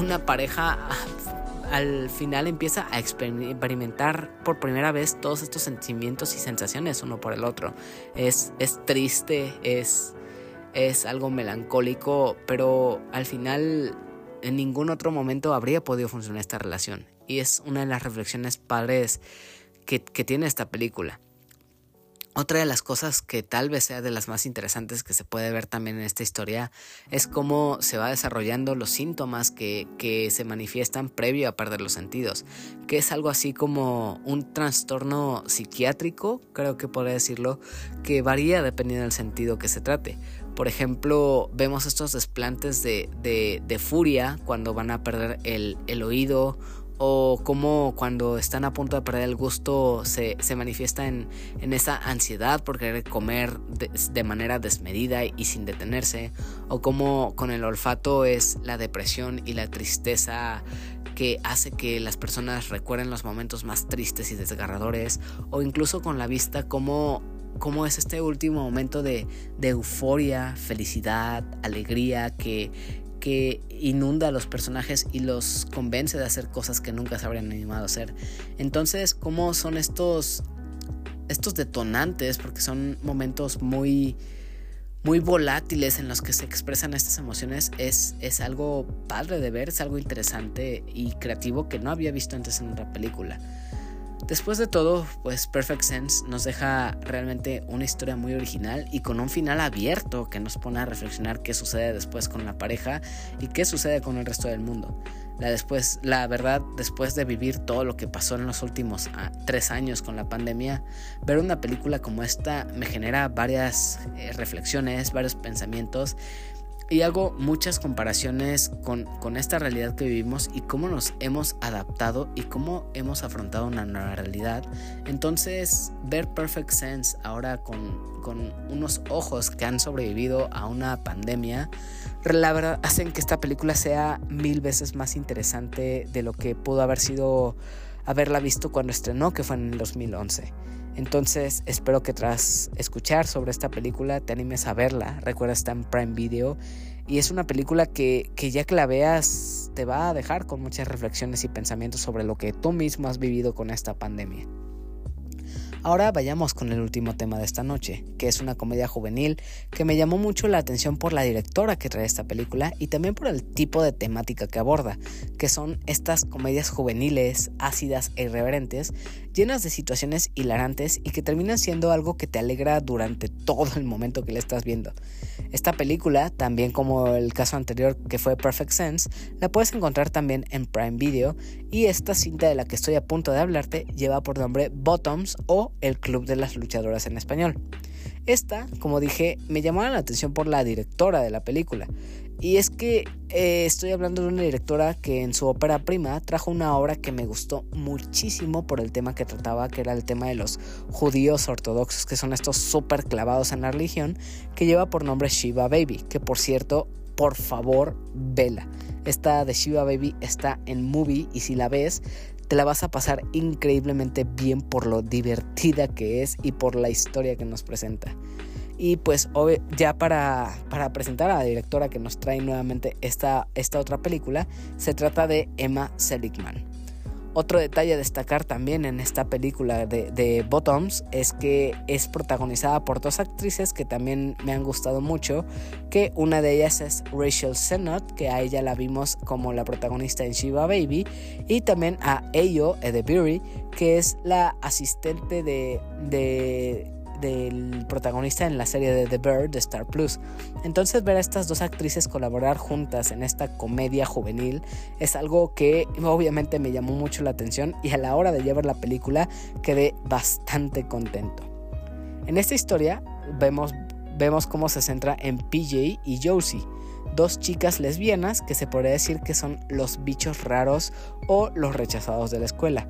una pareja al final empieza a experimentar por primera vez todos estos sentimientos y sensaciones uno por el otro. Es, es triste, es es algo melancólico, pero al final en ningún otro momento habría podido funcionar esta relación. Y es una de las reflexiones padres que, tiene esta película. Otra de las cosas que tal vez sea de las más interesantes que se puede ver también en esta historia es cómo se va desarrollando los síntomas que, que, se manifiestan previo a perder los sentidos, que es algo así como un trastorno psiquiátrico, creo que podría decirlo, que varía dependiendo del sentido que se trate. Por ejemplo, vemos estos desplantes de, furia cuando van a perder el, oído o cómo cuando están a punto de perder el gusto se, manifiesta en, esa ansiedad por querer comer de, manera desmedida y sin detenerse, o cómo con el olfato es la depresión y la tristeza que hace que las personas recuerden los momentos más tristes y desgarradores, o incluso con la vista cómo, cómo es este último momento de, de euforia, felicidad, alegría que inunda a los personajes y los convence de hacer cosas que nunca se habrían animado a hacer. Entonces, ¿cómo son estos estos detonantes? Porque son momentos muy muy volátiles en los que se expresan estas emociones es, es algo padre de ver, es algo interesante y creativo que no había visto antes en otra película. Después de todo, pues Perfect Sense nos deja realmente una historia muy original y con un final abierto que nos pone a reflexionar qué sucede después con la pareja y qué sucede con el resto del mundo. La, después, la verdad, después de vivir todo lo que pasó en los últimos ah, tres años con la pandemia, ver una película como esta me genera varias eh, reflexiones, varios pensamientos y hago muchas comparaciones con, esta realidad que vivimos y cómo nos hemos adaptado y cómo hemos afrontado una nueva realidad. Entonces, ver Perfect Sense ahora con, con unos ojos que han sobrevivido a una pandemia, la verdad hacen que esta película sea mil veces más interesante de lo que pudo haber sido haberla visto cuando estrenó, que fue en el 2011. Entonces espero que tras escuchar sobre esta película te animes a verla. Recuerda, está en Prime Video. Y es una película que, que ya que la veas te va a dejar con muchas reflexiones y pensamientos sobre lo que tú mismo has vivido con esta pandemia. Ahora vayamos con el último tema de esta noche, que es una comedia juvenil que me llamó mucho la atención por la directora que trae esta película y también por el tipo de temática que aborda, que son estas comedias juveniles, ácidas e irreverentes, llenas de situaciones hilarantes y que terminan siendo algo que te alegra durante todo el momento que le estás viendo. Esta película, también como el caso anterior que fue Perfect Sense, la puedes encontrar también en Prime Video y esta cinta de la que estoy a punto de hablarte lleva por nombre Bottoms o el Club de las Luchadoras en español. Esta, como dije, me llamó la atención por la directora de la película. Y es que eh, estoy hablando de una directora que en su ópera prima trajo una obra que me gustó muchísimo por el tema que trataba, que era el tema de los judíos ortodoxos, que son estos súper clavados en la religión, que lleva por nombre Shiva Baby, que por cierto, por favor, vela. Esta de Shiva Baby está en movie y si la ves, te la vas a pasar increíblemente bien por lo divertida que es y por la historia que nos presenta. Y pues ya para, para presentar a la directora que nos trae nuevamente esta, esta otra película, se trata de Emma Seligman. Otro detalle a destacar también en esta película de, Bottoms es que es protagonizada por dos actrices que también me han gustado mucho, que una de ellas es Rachel Sennott, que a ella la vimos como la protagonista en Shiva Baby, y también a Ayo Edebury, que es la asistente de del protagonista en la serie de The Bird de Star Plus. Entonces ver a estas dos actrices colaborar juntas en esta comedia juvenil es algo que obviamente me llamó mucho la atención y a la hora de llevar la película quedé bastante contento. En esta historia vemos, vemos cómo se centra en PJ y Josie, dos chicas lesbianas que se podría decir que son los bichos raros o los rechazados de la escuela.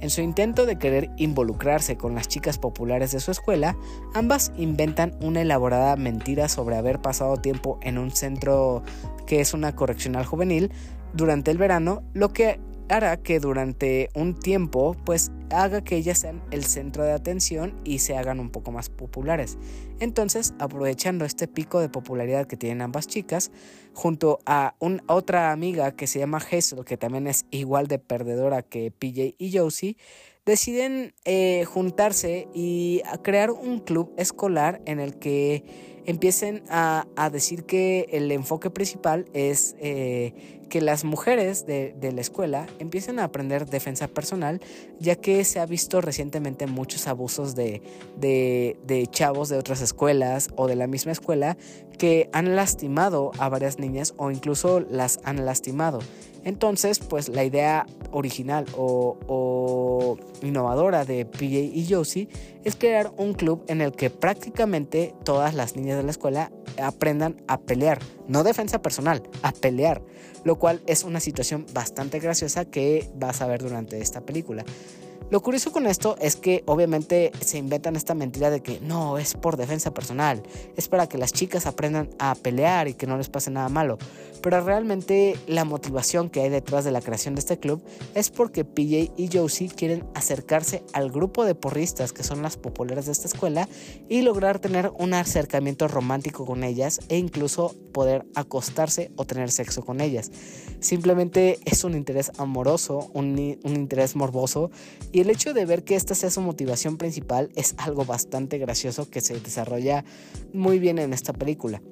En su intento de querer involucrarse con las chicas populares de su escuela, ambas inventan una elaborada mentira sobre haber pasado tiempo en un centro que es una correccional juvenil durante el verano, lo que hará que durante un tiempo pues haga que ellas sean el centro de atención y se hagan un poco más populares. Entonces, aprovechando este pico de popularidad que tienen ambas chicas, junto a una otra amiga que se llama Hazel, que también es igual de perdedora que PJ y Josie, deciden eh, juntarse y crear un club escolar en el que empiecen a, decir que el enfoque principal es eh, que las mujeres de, la escuela empiecen a aprender defensa personal, ya que se ha visto recientemente muchos abusos de, chavos de otras escuelas o de la misma escuela que han lastimado a varias niñas o incluso las han lastimado. Entonces, pues la idea original o, innovadora de PJ y Josie es crear un club en el que prácticamente todas las niñas de la escuela aprendan a pelear, no defensa personal, a pelear, lo cual es una situación bastante graciosa que vas a ver durante esta película. Lo curioso con esto es que obviamente se inventan esta mentira de que no, es por defensa personal, es para que las chicas aprendan a pelear y que no les pase nada malo. Pero realmente la motivación que hay detrás de la creación de este club es porque PJ y Josie quieren acercarse al grupo de porristas que son las populares de esta escuela y lograr tener un acercamiento romántico con ellas e incluso poder acostarse o tener sexo con ellas. Simplemente es un interés amoroso, un, un interés morboso y y el hecho de ver que esta sea su motivación principal es algo bastante gracioso que se desarrolla muy bien en esta película.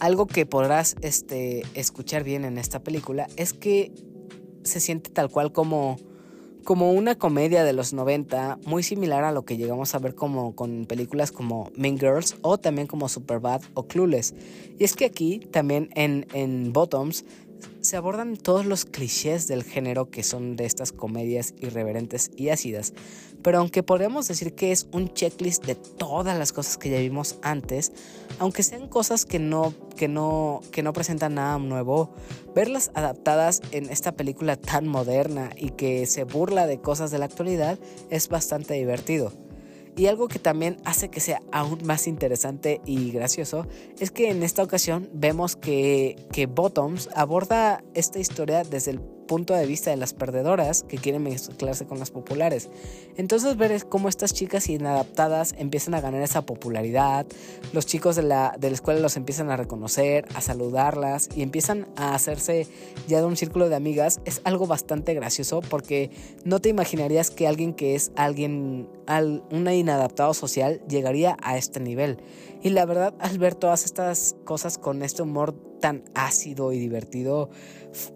Algo que podrás este, escuchar bien en esta película es que se siente tal cual como, como una comedia de los 90, muy similar a lo que llegamos a ver como con películas como Mean Girls o también como Superbad o Clueless. Y es que aquí también en, en Bottoms se abordan todos los clichés del género que son de estas comedias irreverentes y ácidas, pero aunque podríamos decir que es un checklist de todas las cosas que ya vimos antes, aunque sean cosas que no, que no, que no presentan nada nuevo, verlas adaptadas en esta película tan moderna y que se burla de cosas de la actualidad es bastante divertido. Y algo que también hace que sea aún más interesante y gracioso es que en esta ocasión vemos que, que Bottoms aborda esta historia desde el punto de vista de las perdedoras que quieren mezclarse con las populares. Entonces ver cómo estas chicas inadaptadas empiezan a ganar esa popularidad, los chicos de la, de la escuela los empiezan a reconocer, a saludarlas y empiezan a hacerse ya de un círculo de amigas, es algo bastante gracioso porque no te imaginarías que alguien que es alguien, al, una inadaptado social llegaría a este nivel. Y la verdad, al ver todas estas cosas con este humor tan ácido y divertido,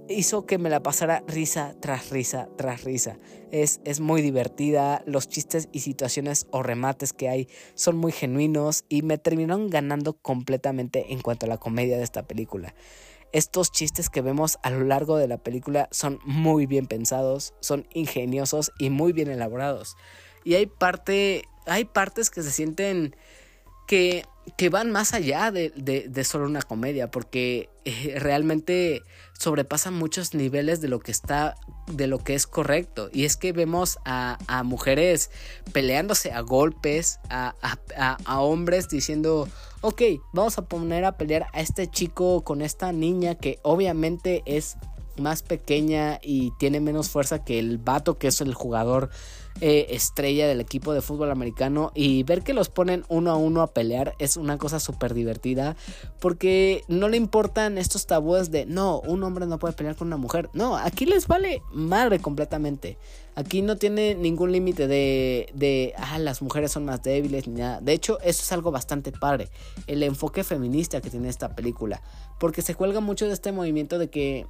hizo que me la pasara risa tras risa tras risa. Es, es muy divertida, los chistes y situaciones o remates que hay son muy genuinos y me terminaron ganando completamente en cuanto a la comedia de esta película. Estos chistes que vemos a lo largo de la película son muy bien pensados, son ingeniosos y muy bien elaborados. Y hay parte, hay partes que se sienten que, van más allá de, de, solo una comedia, porque eh, realmente sobrepasan muchos niveles de lo que está, de lo que es correcto. Y es que vemos a, a mujeres peleándose a golpes, a, a, a, hombres diciendo, ok, vamos a poner a pelear a este chico con esta niña que obviamente es más pequeña y tiene menos fuerza que el vato que es el jugador eh, estrella del equipo de fútbol americano y ver que los ponen uno a uno a pelear es una cosa súper divertida porque no le importan estos tabúes de no, un hombre no puede pelear con una mujer. No, aquí les vale madre completamente. Aquí no tiene ningún límite de, de, ah, las mujeres son más débiles ni nada. De hecho, eso es algo bastante padre. El enfoque feminista que tiene esta película. Porque se cuelga mucho de este movimiento de que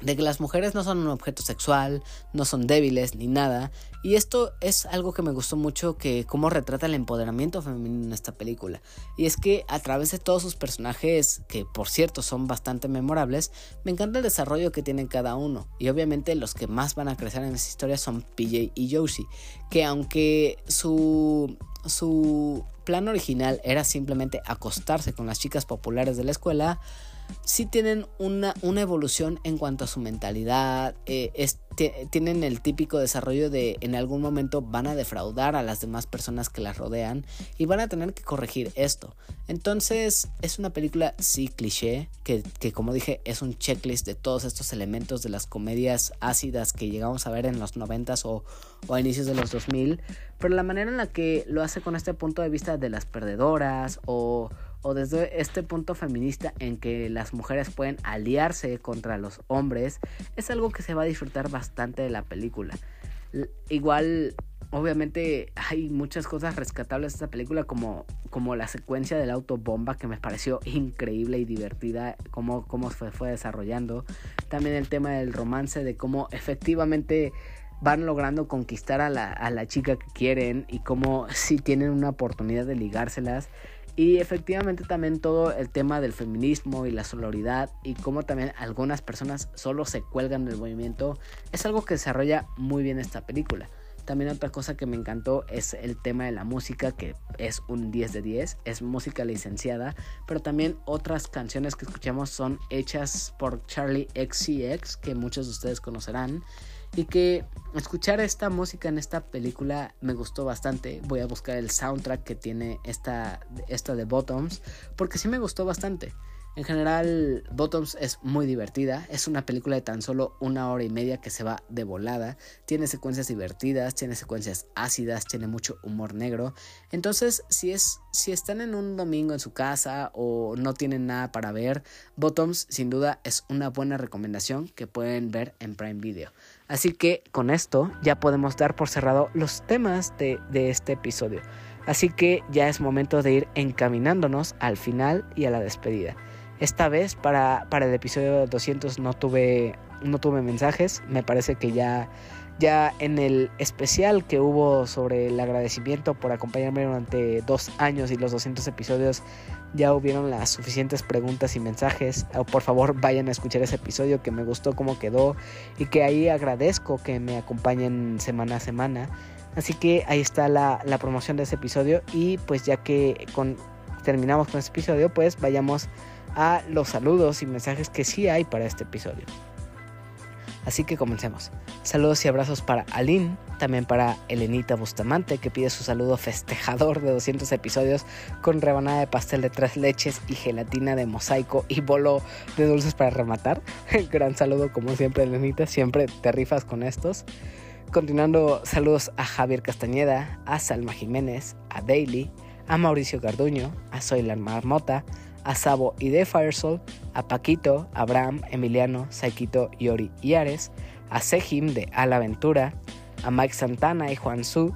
de que las mujeres no son un objeto sexual, no son débiles ni nada. Y esto es algo que me gustó mucho que cómo retrata el empoderamiento femenino en esta película. Y es que a través de todos sus personajes, que por cierto son bastante memorables, me encanta el desarrollo que tienen cada uno. Y obviamente los que más van a crecer en esta historia son PJ y Josie, que aunque su su plan original era simplemente acostarse con las chicas populares de la escuela, sí tienen una, una evolución en cuanto a su mentalidad, eh, tienen el típico desarrollo de en algún momento van a defraudar a las demás personas que las rodean y van a tener que corregir esto. Entonces es una película sí cliché, que, que como dije es un checklist de todos estos elementos de las comedias ácidas que llegamos a ver en los 90s o, o a inicios de los 2000, pero la manera en la que lo hace con este punto de vista de las perdedoras o o desde este punto feminista en que las mujeres pueden aliarse contra los hombres, es algo que se va a disfrutar bastante de la película. Igual, obviamente hay muchas cosas rescatables de esta película, como, como la secuencia del autobomba que me pareció increíble y divertida, cómo, cómo se fue desarrollando. También el tema del romance, de cómo efectivamente van logrando conquistar a la, a la chica que quieren y cómo si tienen una oportunidad de ligárselas Y efectivamente también todo el tema del feminismo y la sororidad y cómo también algunas personas solo se cuelgan del movimiento es algo que desarrolla muy bien esta película. También otra cosa que me encantó es el tema de la música, que es un 10 de 10, es música licenciada, pero también otras canciones que escuchamos son hechas por Charlie XCX, que muchos de ustedes conocerán. Y que escuchar esta música en esta película me gustó bastante. Voy a buscar el soundtrack que tiene esta, esta de Bottoms, porque sí me gustó bastante. En general, Bottoms es muy divertida. Es una película de tan solo una hora y media que se va de volada. Tiene secuencias divertidas, tiene secuencias ácidas, tiene mucho humor negro. Entonces, si, es, si están en un domingo en su casa o no tienen nada para ver, Bottoms sin duda es una buena recomendación que pueden ver en Prime Video. Así que con esto ya podemos dar por cerrado los temas de, este episodio. Así que ya es momento de ir encaminándonos al final y a la despedida. Esta vez para, para el episodio 200 no tuve, no tuve mensajes. Me parece que ya, ya en el especial que hubo sobre el agradecimiento por acompañarme durante dos años y los 200 episodios ya hubieron las suficientes preguntas y mensajes. Por favor vayan a escuchar ese episodio que me gustó cómo quedó y que ahí agradezco que me acompañen semana a semana. Así que ahí está la, la promoción de ese episodio y pues ya que con, terminamos con este episodio pues vayamos a los saludos y mensajes que sí hay para este episodio. Así que comencemos. Saludos y abrazos para Aline, también para Elenita Bustamante, que pide su saludo festejador de 200 episodios con rebanada de pastel de tres leches y gelatina de mosaico y bolo de dulces para rematar. Gran saludo, como siempre, Elenita, siempre te rifas con estos. Continuando, saludos a Javier Castañeda, a Salma Jiménez, a Daily, a Mauricio Garduño, a Soylan Marmota, a Sabo y de Firesoul, a Paquito, Abraham, Emiliano, Saikito, Yori y Ares, a Sejim de Aventura, a Mike Santana y Juan Su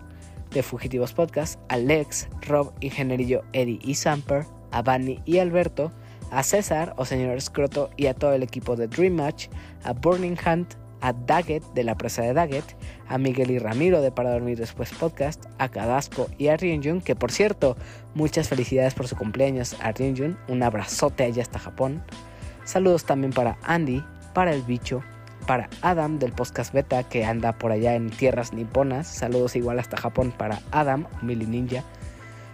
de Fugitivos Podcast, a Lex, Rob, Ingenierillo, Eddie y Samper, a Bunny y Alberto, a César o Señor Escroto y a todo el equipo de Dream Match, a Burning Hunt, a Daggett de la presa de Daggett, a Miguel y Ramiro de Para Dormir Después Podcast, a Cadasco y a Ryunjun, que por cierto, muchas felicidades por su cumpleaños a Ryunjun, un abrazote allá hasta Japón. Saludos también para Andy, para El Bicho, para Adam del Podcast Beta que anda por allá en tierras niponas. Saludos igual hasta Japón para Adam, Mili Ninja.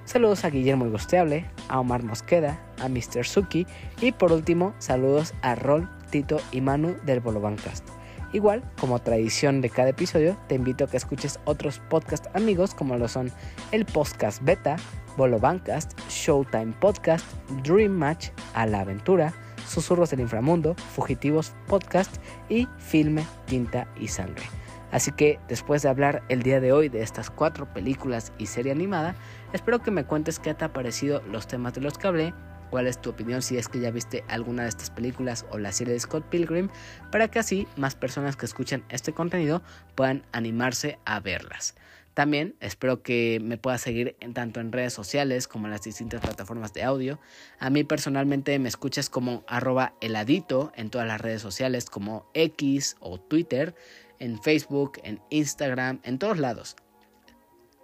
Saludos a Guillermo el Gosteable, a Omar Mosqueda, a Mr. Suki y por último, saludos a Rol, Tito y Manu del Bolobancast. Igual, como tradición de cada episodio, te invito a que escuches otros podcast amigos como lo son el Podcast Beta, Bolo Bancast, Showtime Podcast, Dream Match, A la Aventura, Susurros del Inframundo, Fugitivos Podcast y Filme, Tinta y Sangre. Así que después de hablar el día de hoy de estas cuatro películas y serie animada, espero que me cuentes qué te ha parecido los temas de los que hablé cuál es tu opinión si es que ya viste alguna de estas películas o la serie de Scott Pilgrim, para que así más personas que escuchan este contenido puedan animarse a verlas. También espero que me puedas seguir en, tanto en redes sociales como en las distintas plataformas de audio. A mí personalmente me escuchas como arroba heladito en todas las redes sociales como X o Twitter, en Facebook, en Instagram, en todos lados.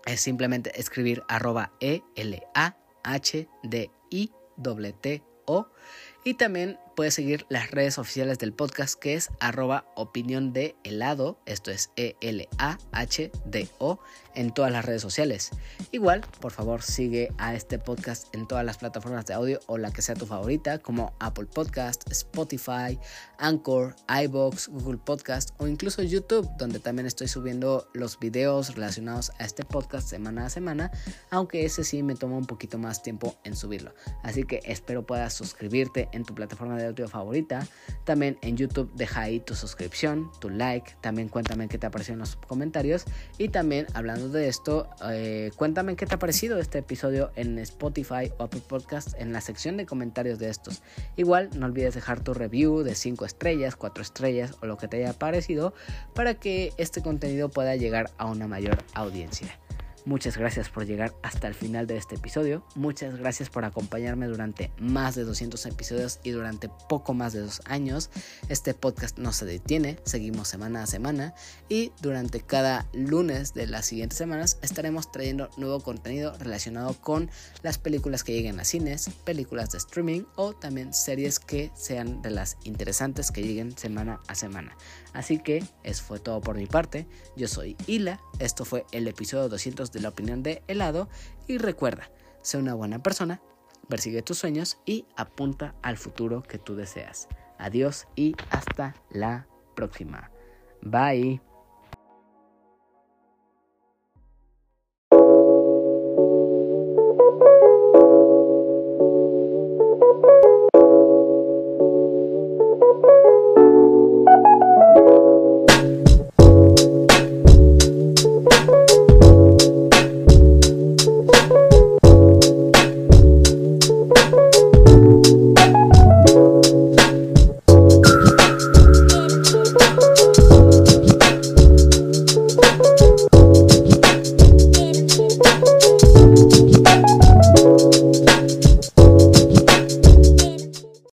Es simplemente escribir arroba E L A H D I T-O. Y también puedes seguir las redes oficiales del podcast que es arroba opinión de helado, esto es E-L-A-H-D-O, en todas las redes sociales. Igual, por favor, sigue a este podcast en todas las plataformas de audio o la que sea tu favorita, como Apple Podcast, Spotify, Anchor, iBox, Google Podcast o incluso YouTube, donde también estoy subiendo los videos relacionados a este podcast semana a semana, aunque ese sí me toma un poquito más tiempo en subirlo. Así que espero puedas suscribirte en tu plataforma de audio favorita. También en YouTube deja ahí tu suscripción, tu like. También cuéntame qué te ha parecido en los comentarios. Y también de esto, eh, cuéntame qué te ha parecido este episodio en Spotify o Apple Podcast en la sección de comentarios de estos. Igual no olvides dejar tu review de 5 estrellas, 4 estrellas o lo que te haya parecido para que este contenido pueda llegar a una mayor audiencia. Muchas gracias por llegar hasta el final de este episodio. Muchas gracias por acompañarme durante más de 200 episodios y durante poco más de dos años. Este podcast no se detiene, seguimos semana a semana y durante cada lunes de las siguientes semanas estaremos trayendo nuevo contenido relacionado con las películas que lleguen a cines, películas de streaming o también series que sean de las interesantes que lleguen semana a semana. Así que eso fue todo por mi parte. Yo soy Hila, esto fue el episodio 200 de la opinión de helado y recuerda, sé una buena persona, persigue tus sueños y apunta al futuro que tú deseas. Adiós y hasta la próxima. Bye.